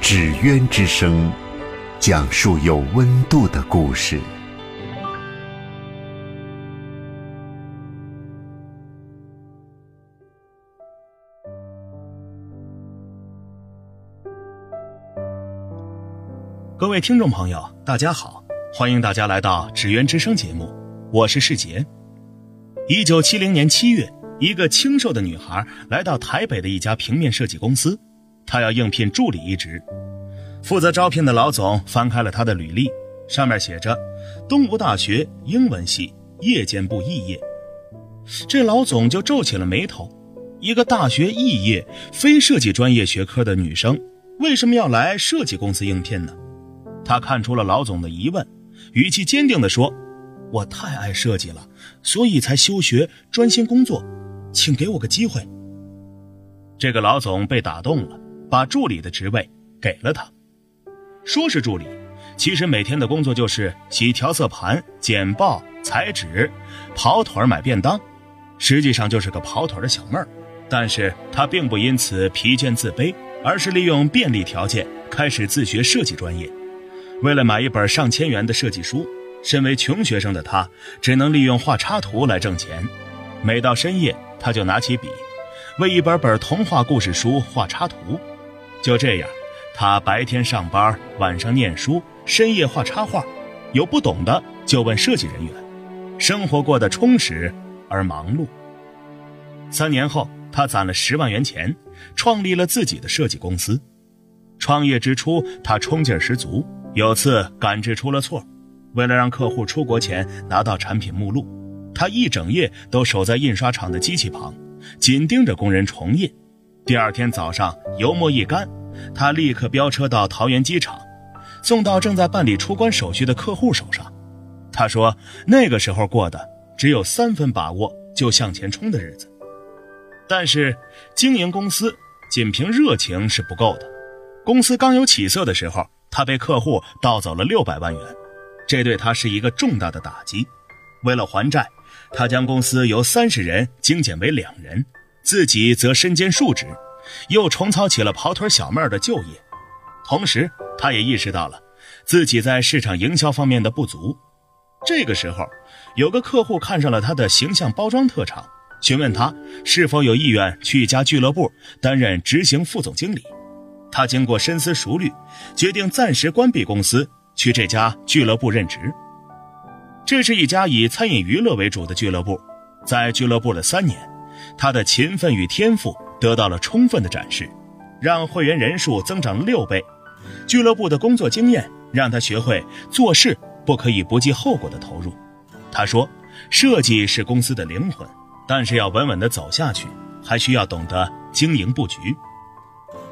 纸鸢之声，讲述有温度的故事。各位听众朋友，大家好，欢迎大家来到纸鸢之声节目。我是世杰。一九七零年七月，一个清瘦的女孩来到台北的一家平面设计公司，她要应聘助理一职。负责招聘的老总翻开了她的履历，上面写着“东吴大学英文系夜间部肄业”。这老总就皱起了眉头：一个大学肄业、非设计专业学科的女生，为什么要来设计公司应聘呢？他看出了老总的疑问，语气坚定地说。我太爱设计了，所以才休学专心工作，请给我个机会。这个老总被打动了，把助理的职位给了他。说是助理，其实每天的工作就是洗调色盘、剪报、裁纸、跑腿买便当，实际上就是个跑腿的小妹儿。但是他并不因此疲倦自卑，而是利用便利条件开始自学设计专业。为了买一本上千元的设计书。身为穷学生的他，只能利用画插图来挣钱。每到深夜，他就拿起笔，为一本本童话故事书画插图。就这样，他白天上班，晚上念书，深夜画插画。有不懂的就问设计人员。生活过得充实而忙碌。三年后，他攒了十万元钱，创立了自己的设计公司。创业之初，他冲劲十足。有次赶制出了错。为了让客户出国前拿到产品目录，他一整夜都守在印刷厂的机器旁，紧盯着工人重印。第二天早上油墨一干，他立刻飙车到桃园机场，送到正在办理出关手续的客户手上。他说：“那个时候过的只有三分把握就向前冲的日子。”但是经营公司仅凭热情是不够的。公司刚有起色的时候，他被客户盗走了六百万元。这对他是一个重大的打击。为了还债，他将公司由三十人精简为两人，自己则身兼数职，又重操起了跑腿小妹儿的旧业。同时，他也意识到了自己在市场营销方面的不足。这个时候，有个客户看上了他的形象包装特长，询问他是否有意愿去一家俱乐部担任执行副总经理。他经过深思熟虑，决定暂时关闭公司。去这家俱乐部任职。这是一家以餐饮娱乐为主的俱乐部，在俱乐部的三年，他的勤奋与天赋得到了充分的展示，让会员人数增长了六倍。俱乐部的工作经验让他学会做事不可以不计后果的投入。他说：“设计是公司的灵魂，但是要稳稳地走下去，还需要懂得经营布局。”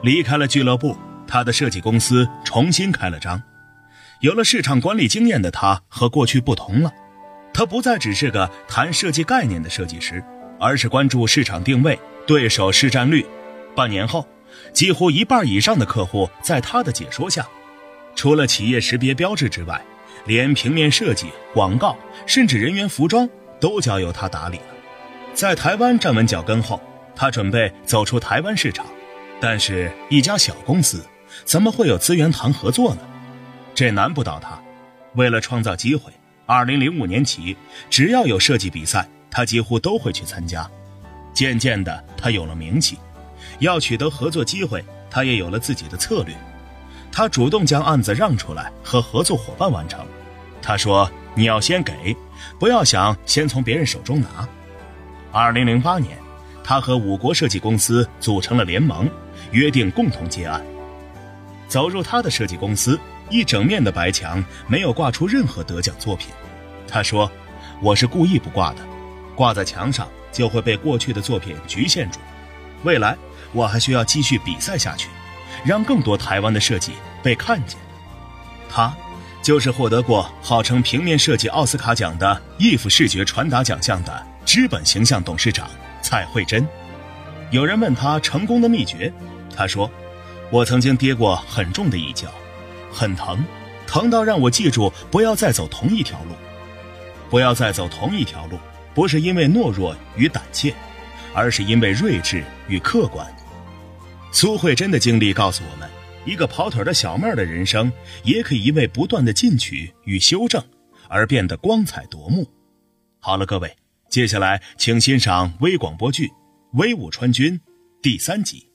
离开了俱乐部，他的设计公司重新开了张。有了市场管理经验的他和过去不同了，他不再只是个谈设计概念的设计师，而是关注市场定位、对手市占率。半年后，几乎一半以上的客户在他的解说下，除了企业识别标志之外，连平面设计、广告，甚至人员服装都交由他打理了。在台湾站稳脚跟后，他准备走出台湾市场，但是一家小公司怎么会有资源谈合作呢？这难不倒他。为了创造机会，2005年起，只要有设计比赛，他几乎都会去参加。渐渐的，他有了名气。要取得合作机会，他也有了自己的策略。他主动将案子让出来，和合作伙伴完成。他说：“你要先给，不要想先从别人手中拿。”2008 年，他和五国设计公司组成了联盟，约定共同接案。走入他的设计公司。一整面的白墙没有挂出任何得奖作品，他说：“我是故意不挂的，挂在墙上就会被过去的作品局限住。未来我还需要继续比赛下去，让更多台湾的设计被看见。他，就是获得过号称平面设计奥斯卡奖的 IF 视觉传达奖项的知本形象董事长蔡慧珍。有人问他成功的秘诀，他说：“我曾经跌过很重的一跤，很疼，疼到让我记住不要再走同一条路，不要再走同一条路，不是因为懦弱与胆怯，而是因为睿智与客观。”苏慧珍的经历告诉我们，一个跑腿的小妹儿的人生，也可以因为不断的进取与修正，而变得光彩夺目。好了，各位，接下来请欣赏微广播剧《威武川军》第三集。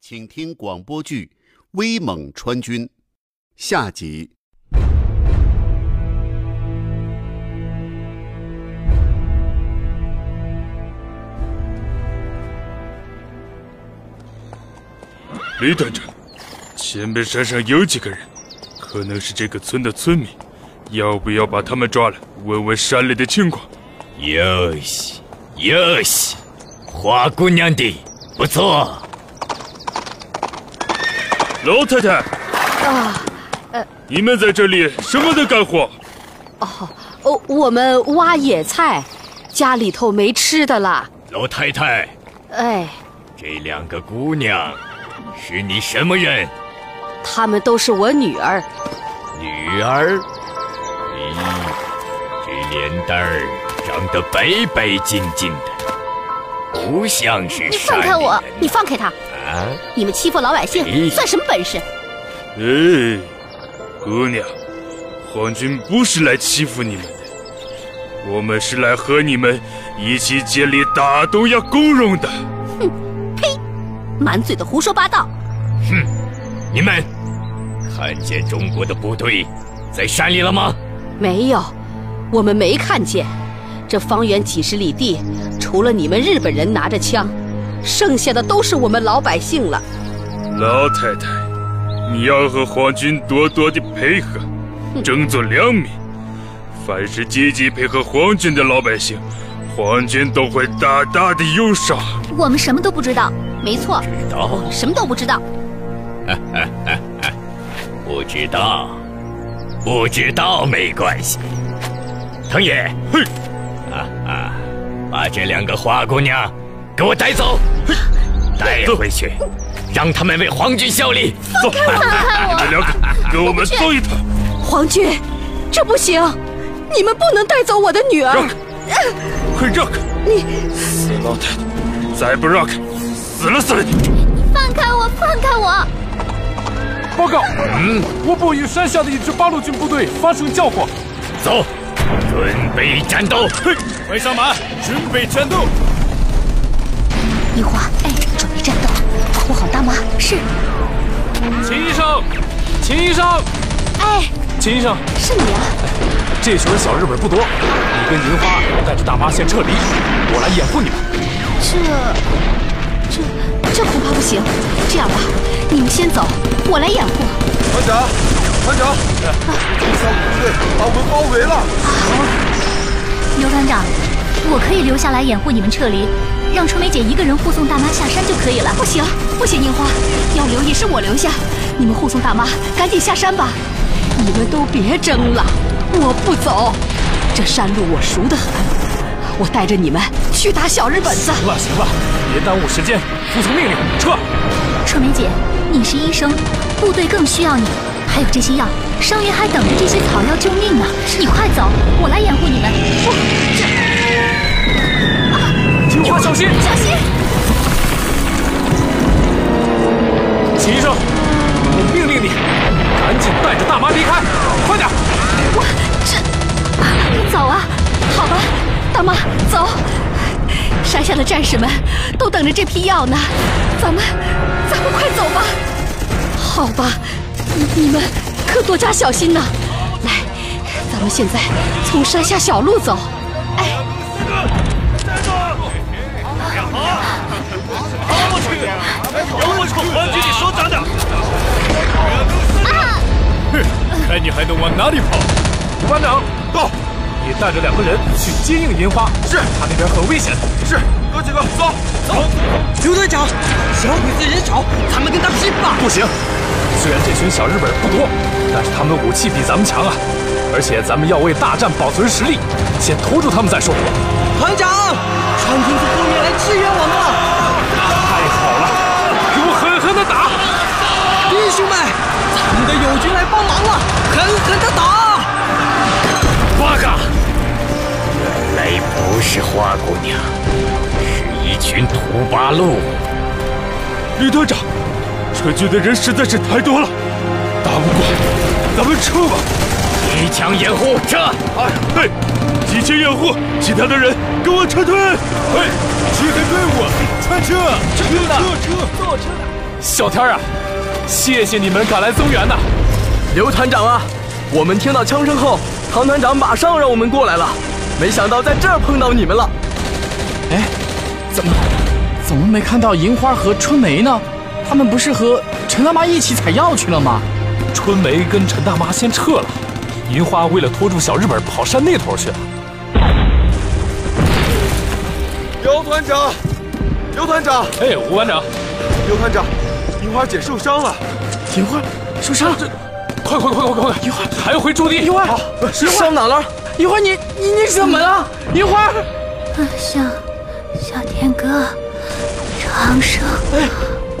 请听广播剧《威猛川军》下集。李团长，前面山上有几个人，可能是这个村的村民，要不要把他们抓来问问山里的情况？哟西，哟西，花姑娘的不错。老太太，啊，呃你们在这里什么的干活？哦，我们挖野菜，家里头没吃的了。老太太，哎，这两个姑娘是你什么人？她们都是我女儿。女儿？咦，这脸蛋儿长得白白净净的，不像是你山里放开我！你放开他！啊！你们欺负老百哎姓，算什么本事？哎，姑娘，皇军不是来欺负你们的，我们是来和你们一起建立大东亚共荣的。满嘴的胡说八道！哼你们看见中国的部队在山里了吗？没有，我们没看见。这方圆几十里地，除了你们日本人拿着枪，剩下的都是我们老百姓了。老太太，你要和皇军多多的配合，争做良民。凡是积极配合皇军的老百姓，皇军都会大大的优赏。我们什么都不知道。没错，知道什么都不知道。不知道，不知道没关系。藤野，哼，啊啊，把这两个花姑娘给我带走，带回去，让他们为皇军效力。走，你们两个给我们走一趟。皇军，这不行，你们不能带走我的女儿让。开，快让开！你死老太太，再不让开，死了死了你！放开我！放开我！报告，嗯，我部与山下的一支八路军部队发生交火。走，准备战斗。嘿，快上马，准备战斗！樱花，哎，准备战斗，保护好大妈。是，秦医生，秦医生，哎，秦医生，是你啊！这群小日本不多，你跟银花带着大妈先撤离，我来掩护你们。这，这，这恐怕不行。这样吧，你们先走，我来掩护。团长，团长，敌小虎队把我们包围了。刘团长，我可以留下来掩护你们撤离，让春梅姐一个人护送大妈下山就可以了。不行，不行，樱花，要留也是我留下。你们护送大妈，赶紧下山吧。你们都别争了，我不走。这山路我熟得很，我带着你们去打小日本子。行了行了，别耽误时间，服从命令，撤！春梅姐，你是医生，部队更需要你。还有这些药，伤员还等着这些草药救命呢。你快走，我来掩护你们。不，这听话小心！小心！秦医生，我命令你，赶紧带着大妈离开，快点！我这，走啊！好吧，大妈，走。山下的战士们都等着这批药呢，咱们，咱们快走吧。好吧，你你们可多加小心呐。来，咱们现在从山下小路走。哎，有我冲皇军的首长的！哼，看你还能往哪里跑！吴班长，到！你带着两个人去接应银花，是他那边很危险。是。哥几个，走走！刘队长，小鬼子人少，咱们跟他拼吧！不行，虽然这群小日本人不多，但是他们武器比咱们强啊！而且咱们要为大战保存实力，先拖住他们再说。团长，川军从后面来支援我们了！是花姑娘，是一群土八路。李团长，川军的人实在是太多了，打不过，咱们撤吧。机枪掩护，撤！哎，嘿，机枪掩护，其他的人跟我撤退！嘿，集合队伍，穿车，撤撤撤，坐车！小天啊，谢谢你们赶来增援呐！刘团长啊，我们听到枪声后，唐团长马上让我们过来了，没想到在这儿碰到你们了。哎，怎么，怎么没看到银花和春梅呢？他们不是和陈大妈一起采药去了吗？春梅跟陈大妈先撤了。银花为了拖住小日本，跑山那头去了。刘团长，刘团长，哎，吴班长，刘团长，银花姐受伤了。银花受伤了，这快快快快快快！银花还要回驻地。银花，伤哪了？银花，你你你怎么了？银花，小小天哥，长生，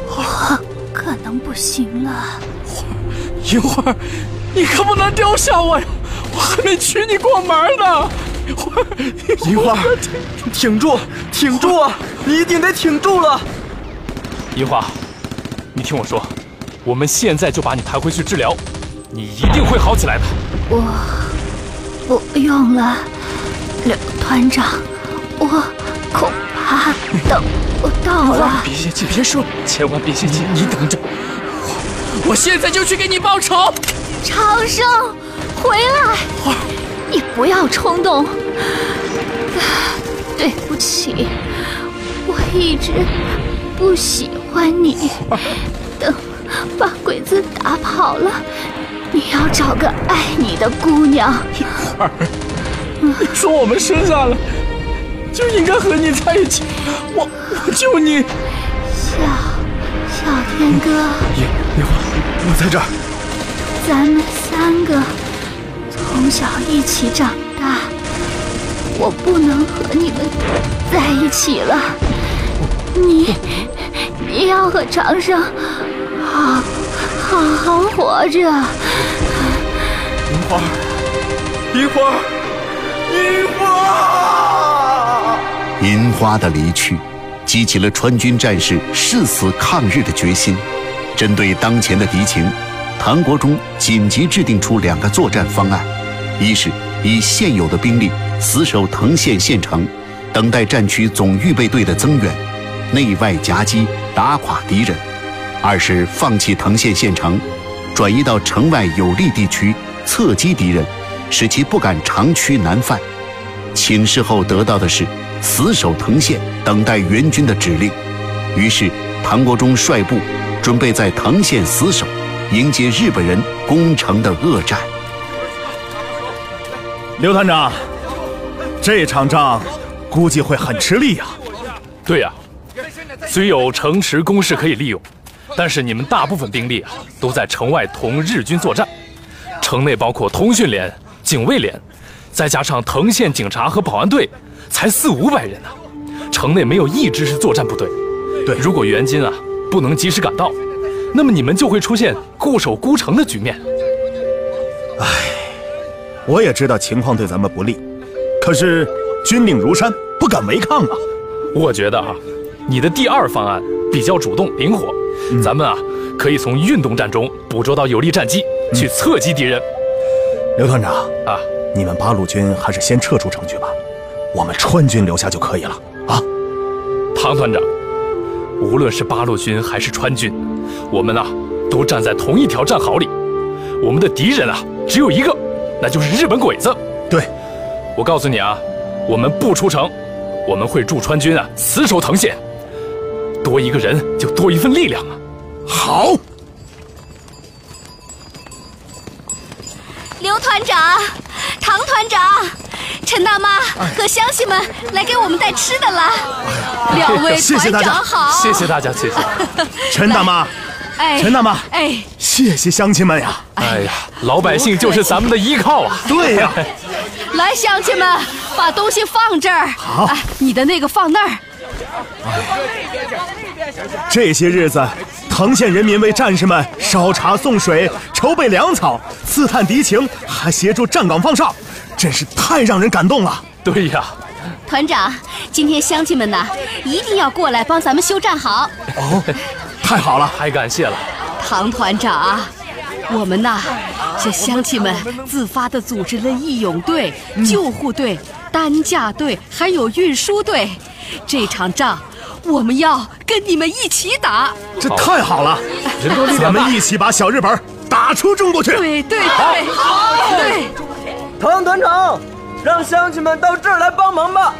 我可能不行了。银花。你可不能丢下我呀！我还没娶你过门呢。银花，挺住，挺住啊！你一定得挺住了。银花，你听我说，我们现在就把你抬回去治疗，你一定会好起来的。我不用了，刘团长，我恐怕等不到了。别泄气，别说，千万别泄气。你等着，我我现在就去给你报仇。长生，回来！你不要冲动。对不起，我一直不喜欢你。等把鬼子打跑了，你要找个爱你的姑娘。儿，你说我们生下来就应该和你在一起，我我救你。小小天哥，一一会儿，我在这儿。咱们三个从小一起长大，我不能和你们在一起了。你你要和长生好好好活着。银花，银花，银花！银花的离去，激起了川军战士誓死抗日的决心。针对当前的敌情。唐国忠紧急制定出两个作战方案：一是以现有的兵力死守藤县县城，等待战区总预备队的增援，内外夹击，打垮敌人；二是放弃藤县县城，转移到城外有利地区，侧击敌人，使其不敢长驱南犯。请示后得到的是死守藤县，等待援军的指令。于是唐国忠率部准备在藤县死守。迎接日本人攻城的恶战。刘团长，这场仗估计会很吃力呀。对呀，虽有城池工事可以利用，但是你们大部分兵力啊都在城外同日军作战，城内包括通讯连、警卫连，再加上藤县警察和保安队，才四五百人呢。城内没有一支是作战部队。对，如果援军啊不能及时赶到。那么你们就会出现固守孤城的局面。唉，我也知道情况对咱们不利，可是军令如山，不敢违抗啊。我觉得啊，你的第二方案比较主动灵活，咱们啊可以从运动战中捕捉到有利战机，去侧击敌人。刘团长啊，你们八路军还是先撤出城去吧，我们川军留下就可以了啊。唐团长，无论是八路军还是川军。我们啊，都站在同一条战壕里。我们的敌人啊，只有一个，那就是日本鬼子。对，我告诉你啊，我们不出城，我们会助川军啊，死守藤县。多一个人就多一份力量啊。好，刘团长，唐团长，陈大妈和乡亲们来给我们带吃的了。两位团长好，谢谢大家，谢谢。陈大妈，哎，陈大妈，哎，谢谢乡亲们呀！哎呀，老百姓就是咱们的依靠啊！对呀，来，乡亲们，把东西放这儿。好，你的那个放那儿。这些日子，藤县人民为战士们烧茶送水、筹备粮草、刺探敌情，还协助站岗放哨，真是太让人感动了。对呀，团长，今天乡亲们呐，一定要过来帮咱们修站好。哦，太好了，太感谢了，唐团长。我们呐，这乡亲们自发地组织了义勇队、救护队、担架队，还有运输队。这场仗，我们要跟你们一起打。这太好了，咱们一起把小日本打出中国去。对对对，好，对。唐团长，让乡亲们到这儿来帮忙吧。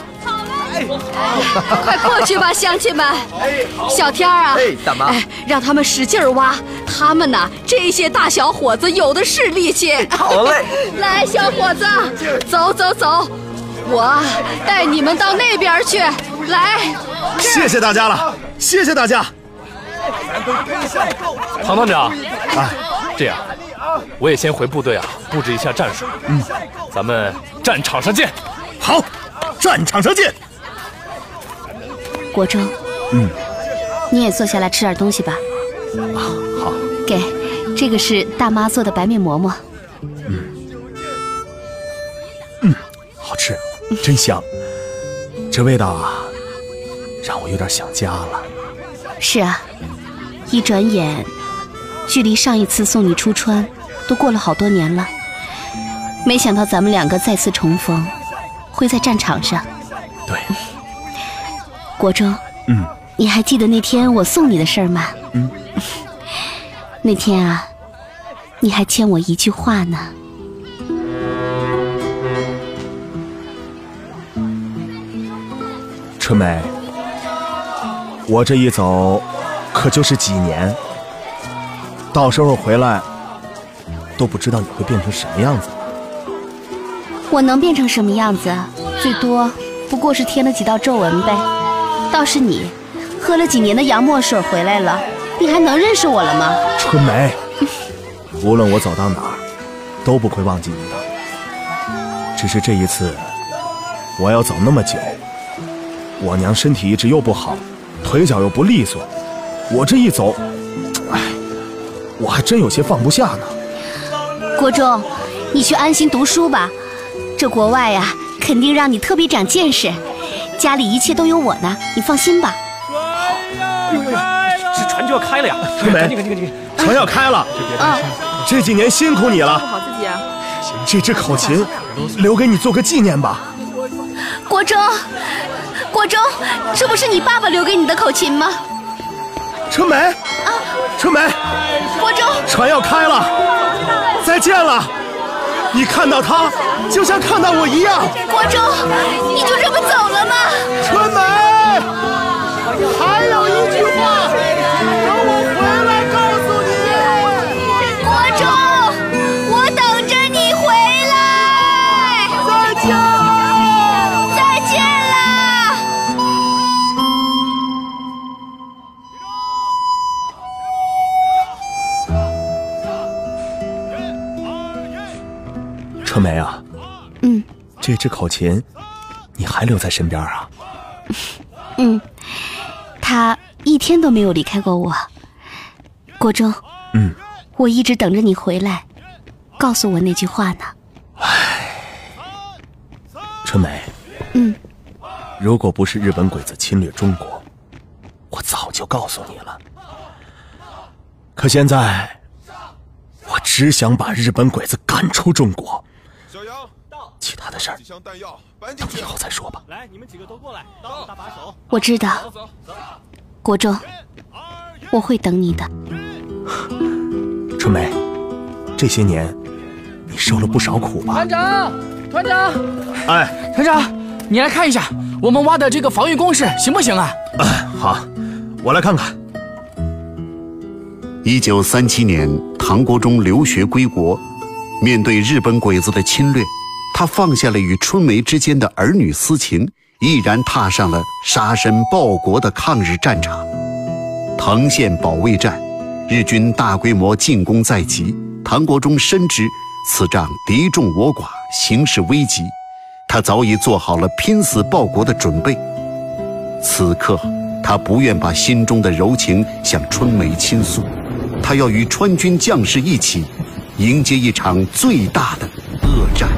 快过去吧，乡亲们！小天儿啊，大妈，让他们使劲挖。他们呐，这些大小伙子有的是力气。好嘞，来，小伙子，走走走，我带你们到那边去。来，谢谢大家了，谢谢大家。唐团长，哎，这样，我也先回部队啊，布置一下战术。嗯，咱们战场上见。好，战场上见。国忠，嗯，你也坐下来吃点东西吧。啊，好。给，这个是大妈做的白面馍馍。嗯，嗯，好吃，真香。这味道啊，让我有点想家了。是啊，一转眼，距离上一次送你出川，都过了好多年了。没想到咱们两个再次重逢，会在战场上。对。国忠，嗯，你还记得那天我送你的事儿吗？嗯，那天啊，你还欠我一句话呢。春梅，我这一走，可就是几年，到时候回来，都不知道你会变成什么样子。我能变成什么样子？最多不过是添了几道皱纹呗。倒是你，喝了几年的洋墨水回来了，你还能认识我了吗？春梅，无论我走到哪儿，都不会忘记你的。只是这一次，我要走那么久，我娘身体一直又不好，腿脚又不利索，我这一走，哎，我还真有些放不下呢。国忠，你去安心读书吧，这国外呀，肯定让你特别长见识。家里一切都有我呢，你放心吧。这船就要开了呀！春梅，船要开了。啊，这几年辛苦你了。顾好自己啊！这支口琴留给你做个纪念吧。国忠，国忠，这不是你爸爸留给你的口琴吗？春梅，啊，春梅，国忠，船要开了，再见了。你看到他，就像看到我一样。国忠，你就这么走了吗？春春梅啊，嗯，这只口琴，你还留在身边啊？嗯，他一天都没有离开过我。国忠，嗯，我一直等着你回来，告诉我那句话呢。春梅，嗯，如果不是日本鬼子侵略中国，我早就告诉你了。可现在，我只想把日本鬼子赶出中国。其他的事儿以后再说吧。来，你们几个都过来，当大把手。我知道，国忠，我会等你的。春梅，这些年你受了不少苦吧？团长，团长，哎，团长，你来看一下我们挖的这个防御工事行不行啊？哎，好，我来看看。一九三七年，唐国忠留学归国，面对日本鬼子的侵略，他放下了与春梅之间的儿女私情，毅然踏上了杀身报国的抗日战场。藤县保卫战，日军大规模进攻在即，唐国忠深知此仗敌众我寡，形势危急，他早已做好了拼死报国的准备。此刻，他不愿把心中的柔情向春梅倾诉，他要与川军将士一起，迎接一场最大的恶战。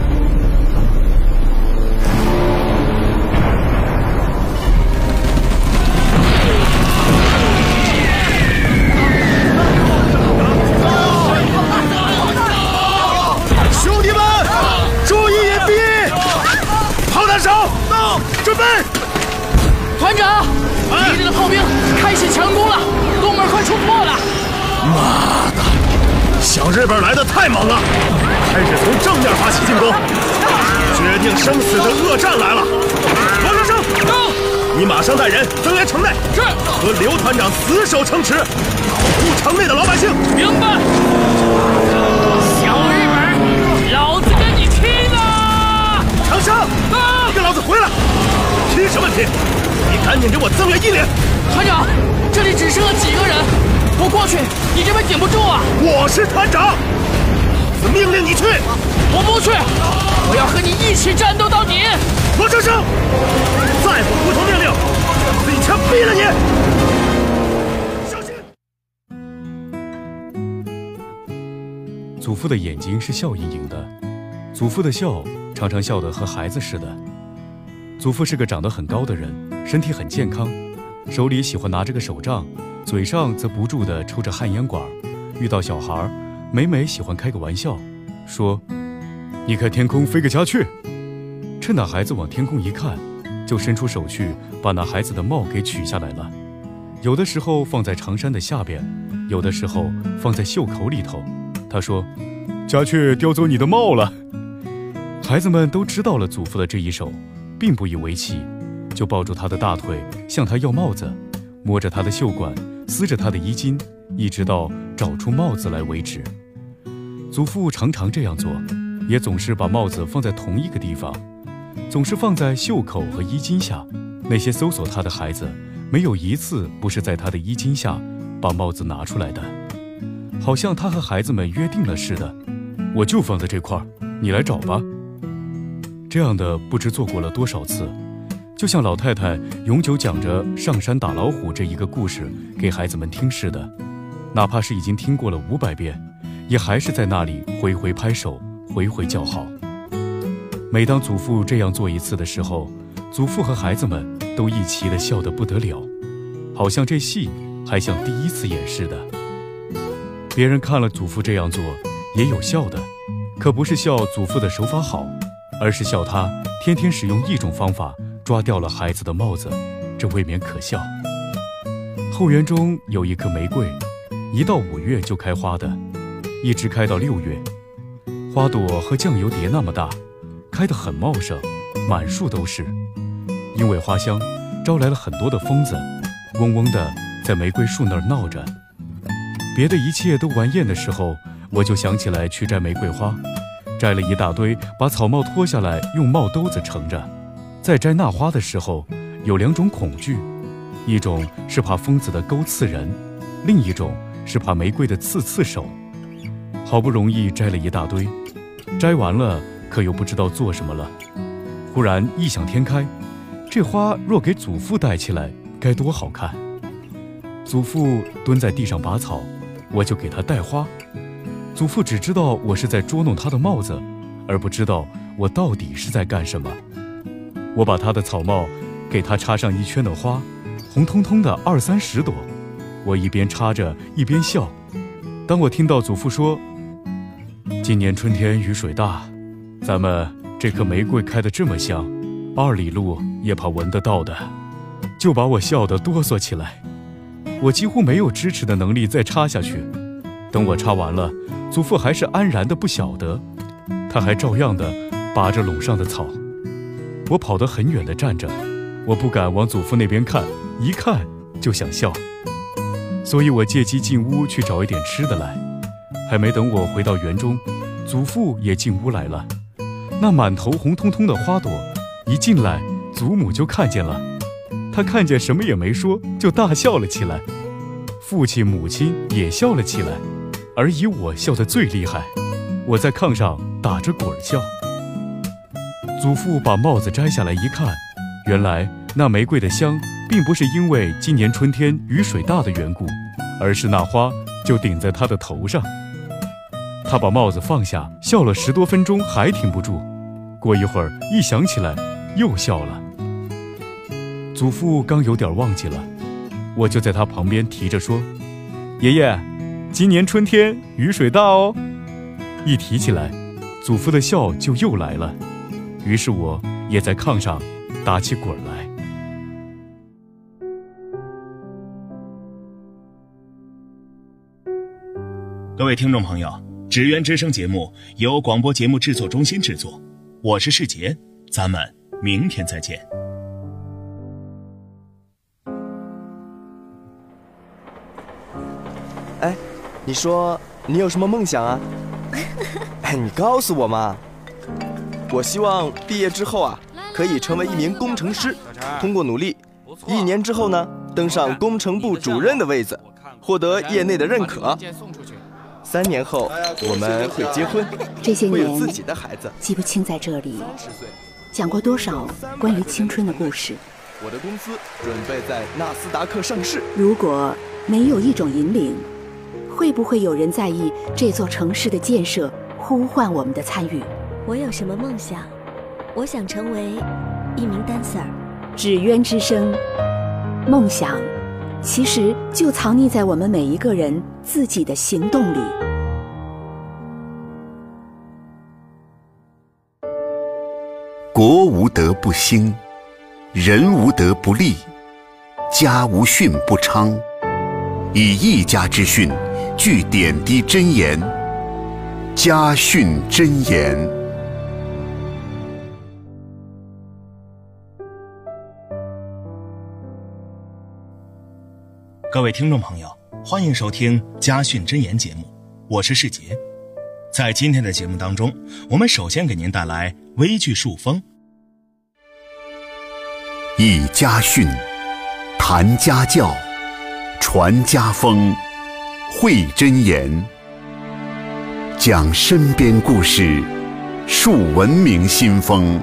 日本来的太猛了，开始从正面发起进攻，决定生死的恶战来了！罗长生，到！你马上带人增援城内，是和刘团长死守城池，保护城内的老百姓。明白。小日本，老子跟你拼了！长生，你跟老子回来！拼什么拼？你赶紧给我增援一连！团长，这里只剩了几个人，我过去，你这边顶不住啊！我是团长，老子命令你去，我不去，我要和你一起战斗到底！罗生生，再不服从命令，老子一枪毙了你！小心！祖父的眼睛是笑盈盈的，祖父的笑常常笑得和孩子似的。祖父是个长得很高的人，身体很健康，手里喜欢拿着个手杖，嘴上则不住地抽着旱烟管。遇到小孩，每每喜欢开个玩笑，说：“你看天空飞个家雀。”趁那孩子往天空一看，就伸出手去把那孩子的帽给取下来了。有的时候放在长衫的下边，有的时候放在袖口里头。他说：“家雀叼走你的帽了。”孩子们都知道了祖父的这一手，并不以为奇，就抱住他的大腿向他要帽子，摸着他的袖管，撕着他的衣襟，一直到找出帽子来为止。祖父常常这样做，也总是把帽子放在同一个地方，总是放在袖口和衣襟下。那些搜索他的孩子，没有一次不是在他的衣襟下把帽子拿出来的，好像他和孩子们约定了似的。我就放在这块儿，你来找吧。这样的不知做过了多少次，就像老太太永久讲着上山打老虎这一个故事给孩子们听似的，哪怕是已经听过了五百遍，也还是在那里回回拍手，回回叫好。每当祖父这样做一次的时候，祖父和孩子们都一齐的笑得不得了，好像这戏还像第一次演似的。别人看了祖父这样做，也有笑的，可不是笑祖父的手法好。而是笑他天天使用一种方法抓掉了孩子的帽子，这未免可笑。后园中有一棵玫瑰，一到五月就开花的，一直开到六月，花朵和酱油碟那么大，开得很茂盛，满树都是。因为花香，招来了很多的疯子，嗡嗡的在玫瑰树那儿闹着。别的一切都玩厌的时候，我就想起来去摘玫瑰花。摘了一大堆，把草帽脱下来，用帽兜子盛着。在摘那花的时候，有两种恐惧：一种是怕疯子的钩刺人，另一种是怕玫瑰的刺刺手。好不容易摘了一大堆，摘完了，可又不知道做什么了。忽然异想天开，这花若给祖父戴起来，该多好看！祖父蹲在地上拔草，我就给他戴花。祖父只知道我是在捉弄他的帽子，而不知道我到底是在干什么。我把他的草帽给他插上一圈的花，红彤彤的二三十朵。我一边插着一边笑。当我听到祖父说：“今年春天雨水大，咱们这棵玫瑰开得这么香，二里路也怕闻得到的。”就把我笑得哆嗦起来。我几乎没有支持的能力再插下去。等我插完了。祖父还是安然的不晓得，他还照样的拔着垄上的草。我跑得很远的站着，我不敢往祖父那边看，一看就想笑。所以我借机进屋去找一点吃的来。还没等我回到园中，祖父也进屋来了。那满头红彤彤的花朵，一进来，祖母就看见了。她看见什么也没说，就大笑了起来。父亲、母亲也笑了起来，而以我笑得最厉害。我在炕上打着滚儿笑。祖父把帽子摘下来一看，原来那玫瑰的香，并不是因为今年春天雨水大的缘故，而是那花就顶在他的头上。他把帽子放下，笑了十多分钟，还停不住。过一会儿，一想起来，又笑了。祖父刚有点忘记了，我就在他旁边提着说：“爷爷，今年春天雨水大哦。”一提起来，祖父的笑就又来了。于是我也在炕上打起滚来。各位听众朋友，《纸鸢之声》节目由广播节目制作中心制作，我是世杰，咱们明天再见。哎，你说你有什么梦想啊？哎，你告诉我嘛。我希望毕业之后啊，可以成为一名工程师，通过努力，一年之后呢，登上工程部主任的位子，获得业内的认可。三年后我们会结婚，这些年会有自己的孩子。记不清在这里讲过多少关于青春的故事。我的公司准备在纳斯达克上市。如果没有一种引领，会不会有人在意这座城市的建设，呼唤我们的参与？我有什么梦想？我想成为一名 dancer。纸鸢之声，梦想其实就藏匿在我们每一个人自己的行动里。国无德不兴，人无德不立，家无训不昌。以一家之训，聚点滴真言，家训真言。各位听众朋友，欢迎收听《家训真言》节目，我是世杰。在今天的节目当中，我们首先给您带来微剧树风，以家训，谈家教，传家风，会真言，讲身边故事，树文明新风，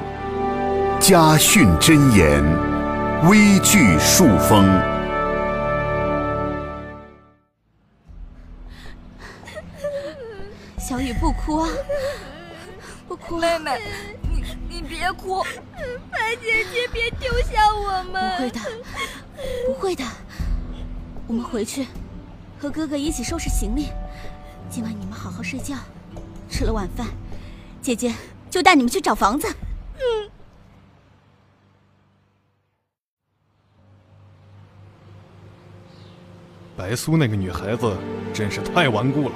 家训真言，微剧树风。小雨，不哭啊，不哭！妹妹，你你别哭，白姐姐别丢下我们！不会的，不会的，我们回去和哥哥一起收拾行李。今晚你们好好睡觉，吃了晚饭，姐姐就带你们去找房子。嗯。白苏那个女孩子真是太顽固了。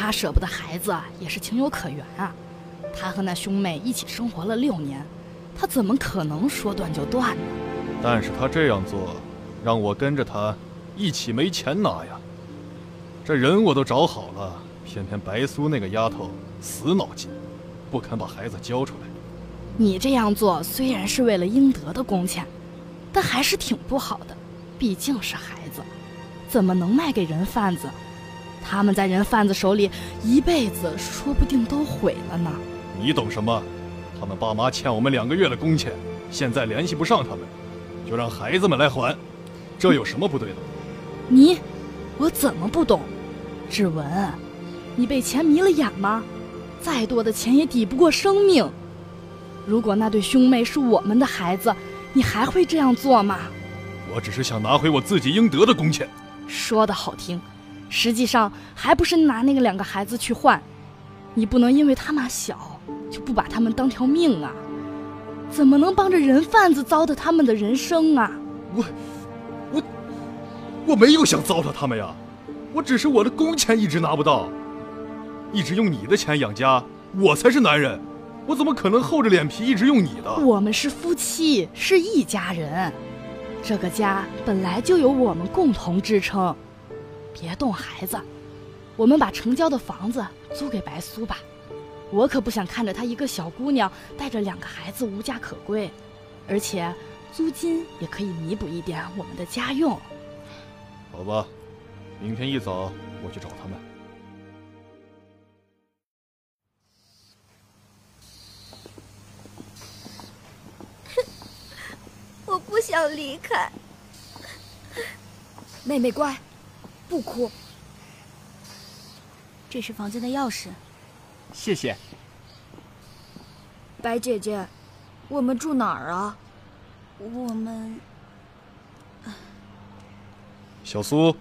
他舍不得孩子也是情有可原啊，他和那兄妹一起生活了六年，他怎么可能说断就断呢？但是他这样做，让我跟着他一起没钱拿呀。这人我都找好了，偏偏白苏那个丫头死脑筋，不肯把孩子交出来。你这样做虽然是为了应得的工钱，但还是挺不好的，毕竟是孩子，怎么能卖给人贩子？他们在人贩子手里一辈子，说不定都毁了呢。你懂什么？他们爸妈欠我们两个月的工钱，现在联系不上他们，就让孩子们来还，这有什么不对的？你，我怎么不懂？志文，你被钱迷了眼吗？再多的钱也抵不过生命。如果那对兄妹是我们的孩子，你还会这样做吗？我只是想拿回我自己应得的工钱。说的好听。实际上还不是拿那个两个孩子去换，你不能因为他们小就不把他们当条命啊！怎么能帮着人贩子糟蹋他们的人生啊？我，我，我没有想糟蹋他们呀，我只是我的工钱一直拿不到，一直用你的钱养家，我才是男人，我怎么可能厚着脸皮一直用你的？我们是夫妻，是一家人，这个家本来就有我们共同支撑。别动孩子，我们把城郊的房子租给白苏吧。我可不想看着她一个小姑娘带着两个孩子无家可归，而且租金也可以弥补一点我们的家用。好吧，明天一早我去找他们。我不想离开。妹妹乖，不哭。这是房间的钥匙，谢谢。白姐姐，我们住哪儿啊？我们……小苏，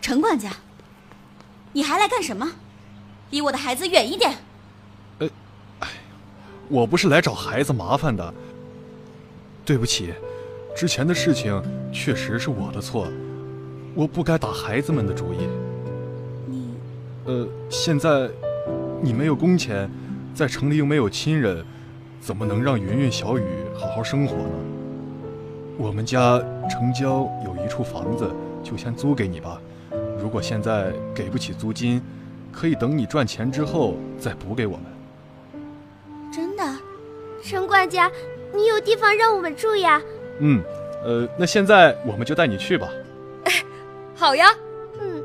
陈管家，你还来干什么？离我的孩子远一点。呃，哎，我不是来找孩子麻烦的。对不起，之前的事情确实是我的错，我不该打孩子们的主意。你……呃，现在你没有工钱，在城里又没有亲人，怎么能让云云、小雨好好生活呢？我们家城郊有一处房子。就先租给你吧，如果现在给不起租金，可以等你赚钱之后再补给我们。真的，陈管家，你有地方让我们住呀？嗯，呃，那现在我们就带你去吧。好呀。嗯。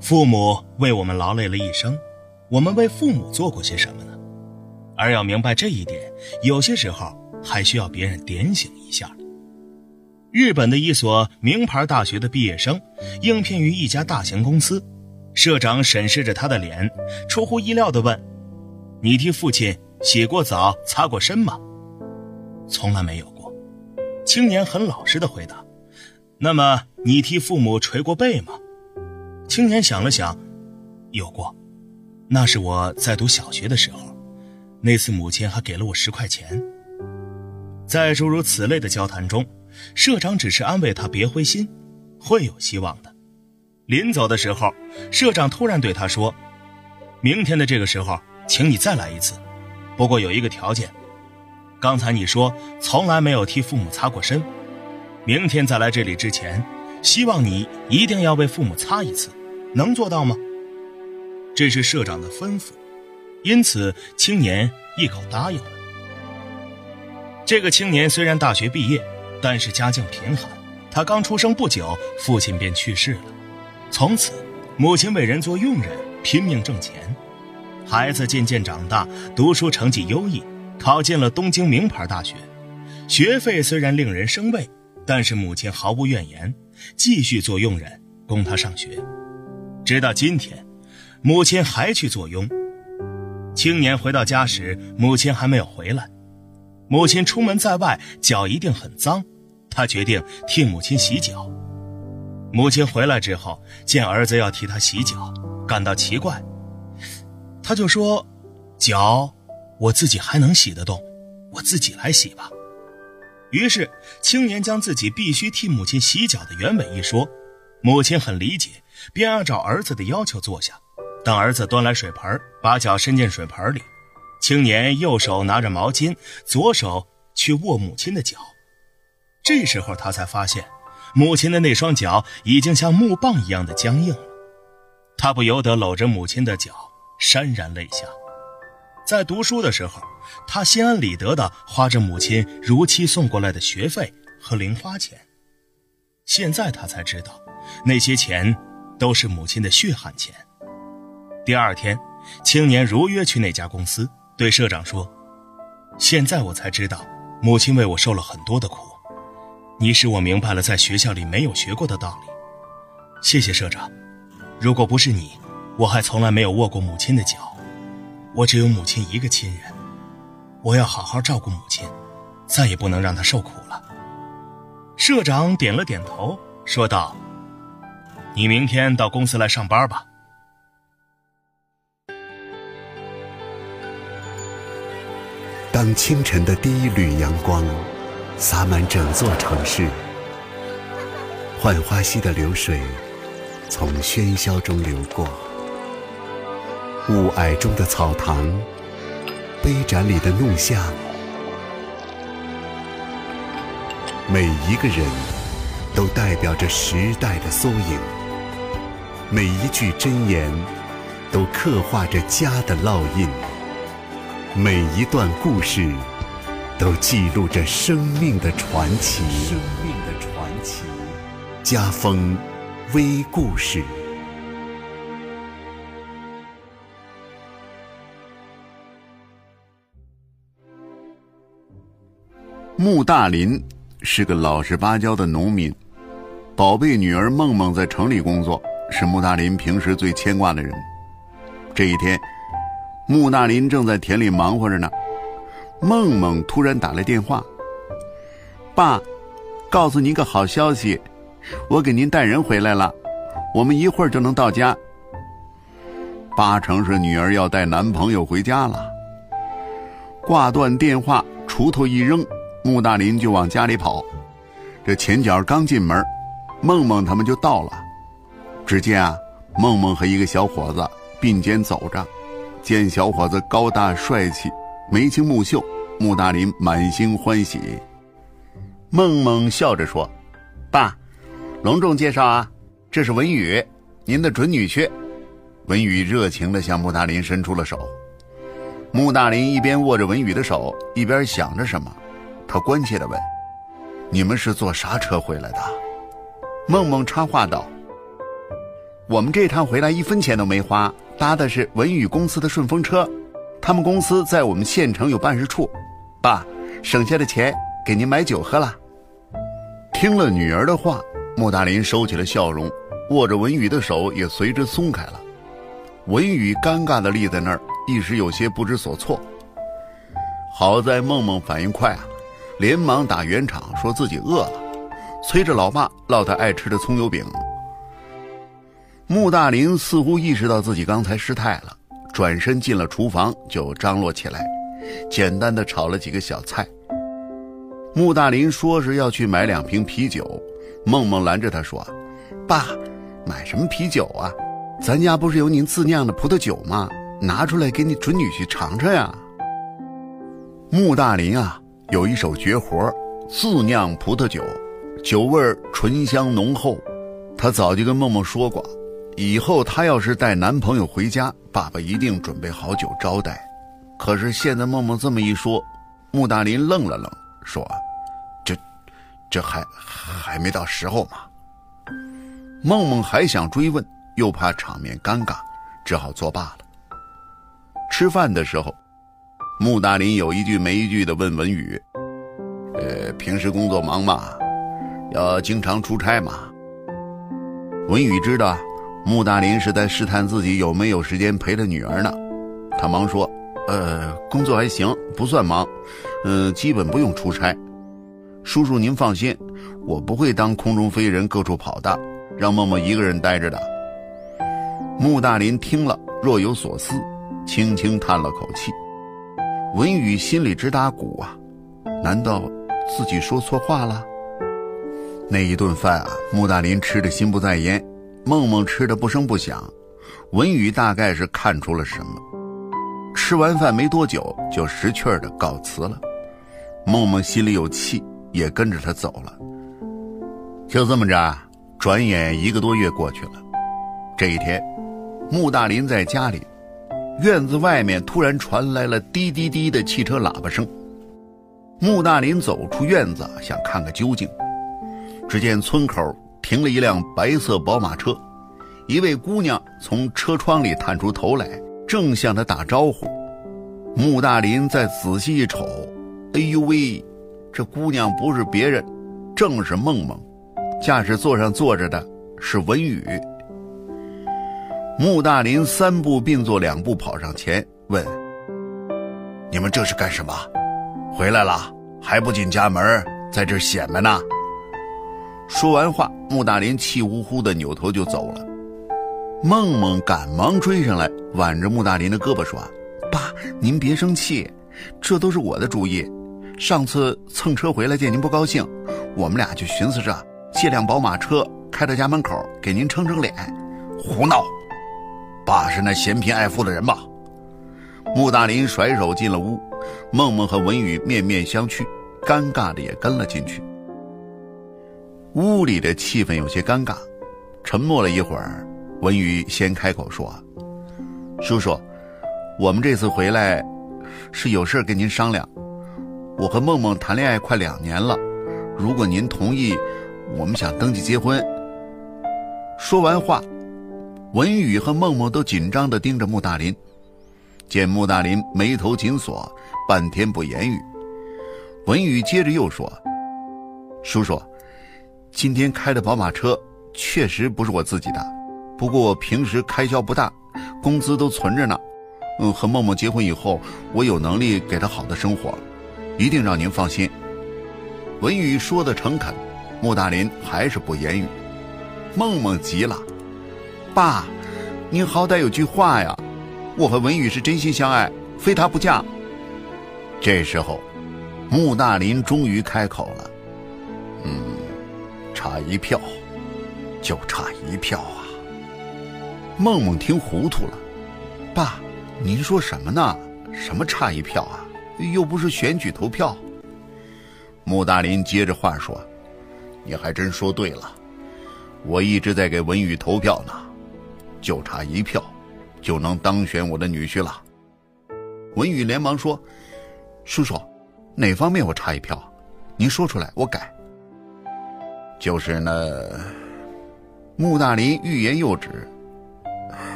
父母为我们劳累了一生。我们为父母做过些什么呢？而要明白这一点，有些时候还需要别人点醒一下。日本的一所名牌大学的毕业生应聘于一家大型公司，社长审视着他的脸，出乎意料地问：“你替父亲洗过澡、擦过身吗？”“从来没有过。”青年很老实地回答。“那么你替父母捶过背吗？”青年想了想，“有过。”那是我在读小学的时候，那次母亲还给了我十块钱。在诸如此类的交谈中，社长只是安慰他别灰心，会有希望的。临走的时候，社长突然对他说：“明天的这个时候，请你再来一次，不过有一个条件。刚才你说从来没有替父母擦过身，明天再来这里之前，希望你一定要为父母擦一次，能做到吗？”这是社长的吩咐，因此青年一口答应了。这个青年虽然大学毕业，但是家境贫寒。他刚出生不久，父亲便去世了。从此，母亲为人做佣人，拼命挣钱。孩子渐渐长大，读书成绩优异，考进了东京名牌大学。学费虽然令人生畏，但是母亲毫无怨言，继续做佣人供他上学，直到今天。母亲还去做佣。青年回到家时，母亲还没有回来。母亲出门在外，脚一定很脏。他决定替母亲洗脚。母亲回来之后，见儿子要替他洗脚，感到奇怪。他就说：“脚，我自己还能洗得动，我自己来洗吧。”于是，青年将自己必须替母亲洗脚的原委一说，母亲很理解，便按照儿子的要求坐下。当儿子端来水盆，把脚伸进水盆里，青年右手拿着毛巾，左手去握母亲的脚。这时候他才发现，母亲的那双脚已经像木棒一样的僵硬了。他不由得搂着母亲的脚，潸然泪下。在读书的时候，他心安理得地花着母亲如期送过来的学费和零花钱。现在他才知道，那些钱都是母亲的血汗钱。第二天，青年如约去那家公司，对社长说：“现在我才知道，母亲为我受了很多的苦。你使我明白了在学校里没有学过的道理。谢谢社长。如果不是你，我还从来没有握过母亲的脚。我只有母亲一个亲人，我要好好照顾母亲，再也不能让她受苦了。”社长点了点头，说道：“你明天到公司来上班吧。”当清晨的第一缕阳光洒满整座城市，浣花溪的流水从喧嚣中流过，雾霭中的草堂，杯盏里的怒香，每一个人都代表着时代的缩影，每一句箴言都刻画着家的烙印，每一段故事都记录着生命的传奇。生命的传奇，家风微故事。穆大林是个老实巴交的农民，宝贝女儿梦梦在城里工作，是穆大林平时最牵挂的人。这一天，穆大林正在田里忙活着呢，梦梦突然打来电话：“爸，告诉您个好消息，我给您带人回来了，我们一会儿就能到家。”八成是女儿要带男朋友回家了。挂断电话，锄头一扔。穆大林就往家里跑，这前脚刚进门，梦梦他们就到了。只见啊，梦梦和一个小伙子并肩走着，见小伙子高大帅气，眉清目秀，穆大林满心欢喜。梦梦笑着说：“爸，隆重介绍啊，这是文宇，您的准女婿。”文宇热情地向穆大林伸出了手。穆大林一边握着文宇的手，一边想着什么。他关切地问：“你们是坐啥车回来的？”梦梦插话道：“我们这趟回来一分钱都没花，搭的是文宇公司的顺风车。他们公司在我们县城有办事处。爸，省下的钱给您买酒喝了。”听了女儿的话，穆大林收起了笑容，握着文宇的手也随之松开了。文宇尴尬的立在那儿，一时有些不知所措。好在梦梦反应快啊！连忙打圆场，说自己饿了，催着老爸烙他爱吃的葱油饼。穆大林似乎意识到自己刚才失态了，转身进了厨房，就张罗起来，简单的炒了几个小菜。穆大林说是要去买两瓶啤酒，梦梦拦着他说：“爸，买什么啤酒啊？咱家不是有您自酿的葡萄酒吗？拿出来给你准女婿尝尝呀。”穆大林啊。有一手绝活，自酿葡萄酒，酒味醇香浓厚。他早就跟梦梦说过，以后他要是带男朋友回家，爸爸一定准备好酒招待。可是现在梦梦这么一说，穆大林愣了愣，说：“这，这还还没到时候嘛。”梦梦还想追问，又怕场面尴尬，只好作罢了。吃饭的时候。穆大林有一句没一句的问文宇：“呃，平时工作忙吗？要经常出差吗？”文宇知道穆大林是在试探自己有没有时间陪着女儿呢，他忙说：“呃，工作还行，不算忙，嗯，基本不用出差。叔叔您放心，我不会当空中飞人各处跑的，让梦梦一个人待着的。”穆大林听了若有所思，轻轻叹了口气。文宇心里直打鼓啊，难道自己说错话了？那一顿饭啊，穆大林吃的心不在焉，梦梦吃的不声不响。文宇大概是看出了什么，吃完饭没多久就识趣儿的告辞了。梦梦心里有气，也跟着他走了。就这么着，转眼一个多月过去了。这一天，穆大林在家里。院子外面突然传来了滴滴滴的汽车喇叭声。穆大林走出院子，想看个究竟。只见村口停了一辆白色宝马车，一位姑娘从车窗里探出头来，正向他打招呼。穆大林再仔细一瞅，哎呦喂，这姑娘不是别人，正是梦梦。驾驶座上坐着的是文宇。穆大林三步并作两步跑上前问：“你们这是干什么？回来了还不进家门，在这显摆呢？”说完话，穆大林气呼呼的扭头就走了。梦梦赶忙追上来，挽着穆大林的胳膊说：“爸，您别生气，这都是我的主意。上次蹭车回来见您不高兴，我们俩就寻思着借辆宝马车开到家门口给您撑撑脸。”胡闹！爸是那嫌贫爱富的人吧？穆大林甩手进了屋，梦梦和文宇面面相觑，尴尬的也跟了进去。屋里的气氛有些尴尬，沉默了一会儿，文宇先开口说：“叔叔，我们这次回来是有事跟您商量。我和梦梦谈恋爱快两年了，如果您同意，我们想登记结婚。”说完话，文宇和梦梦都紧张地盯着穆大林，见穆大林眉头紧锁，半天不言语。文宇接着又说：“叔叔。”今天开的宝马车确实不是我自己的，不过我平时开销不大，工资都存着呢。嗯，和梦梦结婚以后，我有能力给她好的生活，一定让您放心。文宇说的诚恳，穆大林还是不言语。梦梦急了：“爸，您好歹有句话呀！我和文宇是真心相爱，非他不嫁。”这时候，穆大林终于开口了：“嗯。”差一票，就差一票啊！梦梦听糊涂了，爸，您说什么呢？什么差一票啊？又不是选举投票。穆大林接着话说：“你还真说对了，我一直在给文宇投票呢，就差一票，就能当选我的女婿了。”文宇连忙说：“叔叔，哪方面我差一票？您说出来，我改。”就是那，穆大林欲言又止。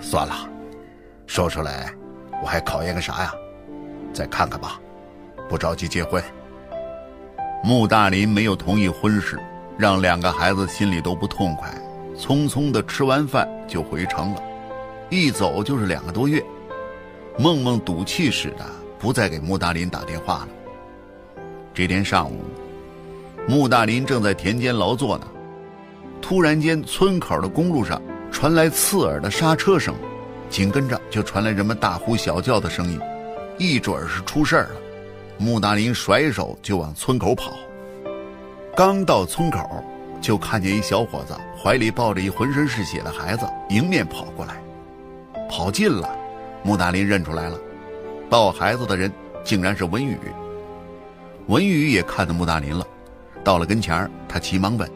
算了，说出来，我还考验个啥呀？再看看吧，不着急结婚。穆大林没有同意婚事，让两个孩子心里都不痛快，匆匆的吃完饭就回城了，一走就是两个多月。梦梦赌气似的不再给穆大林打电话了。这天上午。穆大林正在田间劳作呢，突然间，村口的公路上传来刺耳的刹车声，紧跟着就传来人们大呼小叫的声音，一准是出事儿了。穆大林甩手就往村口跑，刚到村口，就看见一小伙子怀里抱着一浑身是血的孩子迎面跑过来，跑近了，穆大林认出来了，抱孩子的人竟然是文宇。文宇也看到穆大林了。到了跟前儿他急忙问：“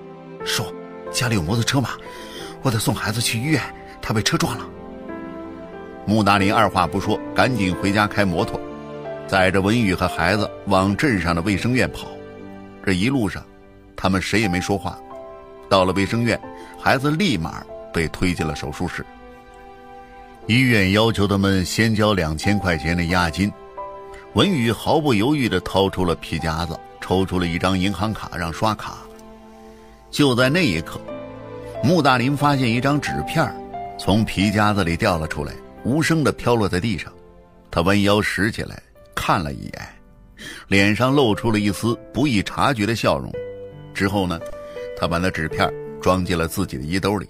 叔，家里有摩托车吗？我得送孩子去医院，他被车撞了。”穆大林二话不说，赶紧回家开摩托，载着文宇和孩子往镇上的卫生院跑。这一路上，他们谁也没说话。到了卫生院，孩子立马被推进了手术室。医院要求他们先交两千块钱的押金，文宇毫不犹豫地掏出了皮夹子。抽出了一张银行卡，让刷卡。就在那一刻，穆大林发现一张纸片从皮夹子里掉了出来，无声地飘落在地上。他弯腰拾起来，看了一眼，脸上露出了一丝不易察觉的笑容。之后呢，他把那纸片装进了自己的衣兜里。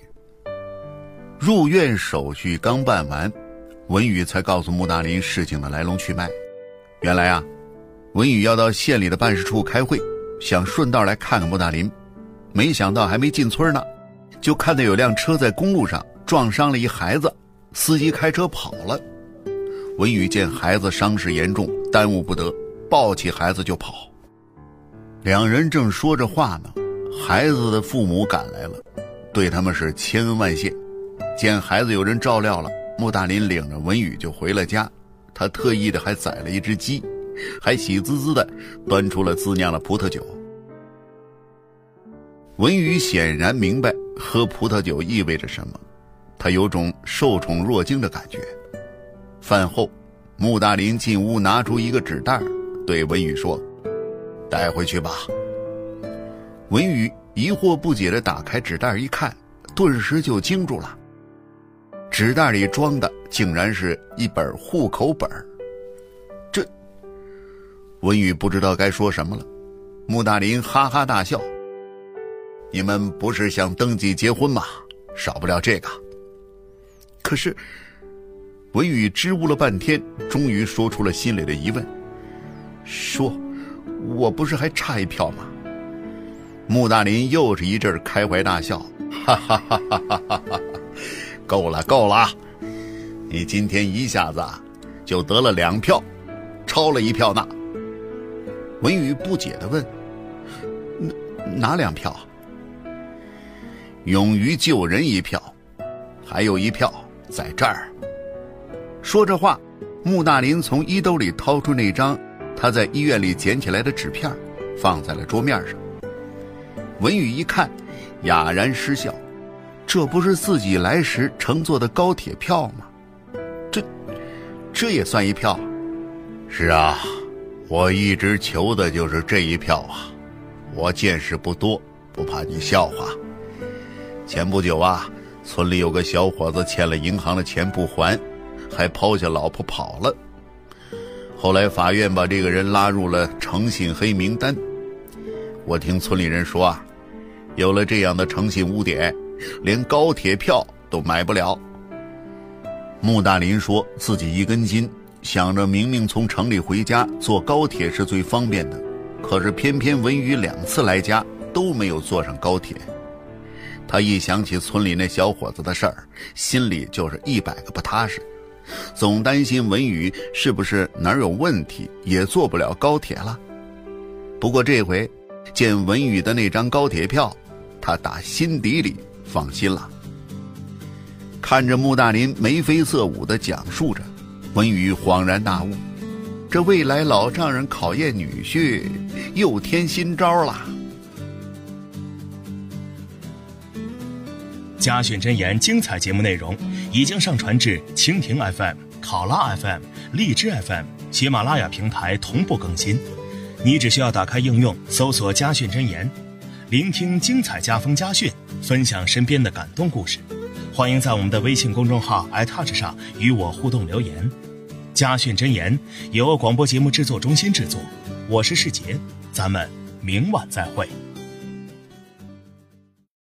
入院手续刚办完，文宇才告诉穆大林事情的来龙去脉。原来啊。文宇要到县里的办事处开会，想顺道来看看穆大林，没想到还没进村呢，就看到有辆车在公路上撞伤了一孩子，司机开车跑了。文宇见孩子伤势严重，耽误不得，抱起孩子就跑。两人正说着话呢，孩子的父母赶来了，对他们是千恩万谢。见孩子有人照料了，穆大林领着文宇就回了家，他特意的还宰了一只鸡。还喜滋滋的端出了自酿的葡萄酒。文宇显然明白喝葡萄酒意味着什么，他有种受宠若惊的感觉。饭后，穆大林进屋拿出一个纸袋，对文宇说：“带回去吧。”文宇疑惑不解的打开纸袋一看，顿时就惊住了。纸袋里装的竟然是一本户口本儿。文宇不知道该说什么了，穆大林哈哈大笑：“你们不是想登记结婚吗？少不了这个。”可是，文宇支吾了半天，终于说出了心里的疑问：“说，我不是还差一票吗？”穆大林又是一阵开怀大笑：“哈哈哈哈哈哈！够了，够了！你今天一下子就得了两票，超了一票呢。”文宇不解地问：“哪哪两票？”勇于救人一票，还有一票在这儿。说着话，穆大林从衣兜里掏出那张他在医院里捡起来的纸片，放在了桌面上。文宇一看，哑然失笑，这不是自己来时乘坐的高铁票吗？这，这也算一票？是啊，我一直求的就是这一票啊！我见识不多，不怕你笑话。前不久啊，村里有个小伙子欠了银行的钱不还，还抛下老婆跑了。后来法院把这个人拉入了诚信黑名单。我听村里人说啊。有了这样的诚信污点，连高铁票都买不了。穆大林说自己一根筋，想着明明从城里回家坐高铁是最方便的，可是偏偏文宇两次来家都没有坐上高铁。他一想起村里那小伙子的事儿，心里就是一百个不踏实，总担心文宇是不是哪儿有问题，也坐不了高铁了。不过这回见文宇的那张高铁票。他打心底里放心了。看着穆大林眉飞色舞的讲述着，文宇恍然大悟：这未来老丈人考验女婿又添新招了。家训真言精彩节目内容已经上传至蜻蜓 FM、考拉 FM、荔枝 FM、喜马拉雅平台同步更新，你只需要打开应用搜索“家训真言”。聆听精彩家风家训，分享身边的感动故事，欢迎在我们的微信公众号 iTouch 上与我互动留言。家训真言由广播节目制作中心制作，我是世杰，咱们明晚再会。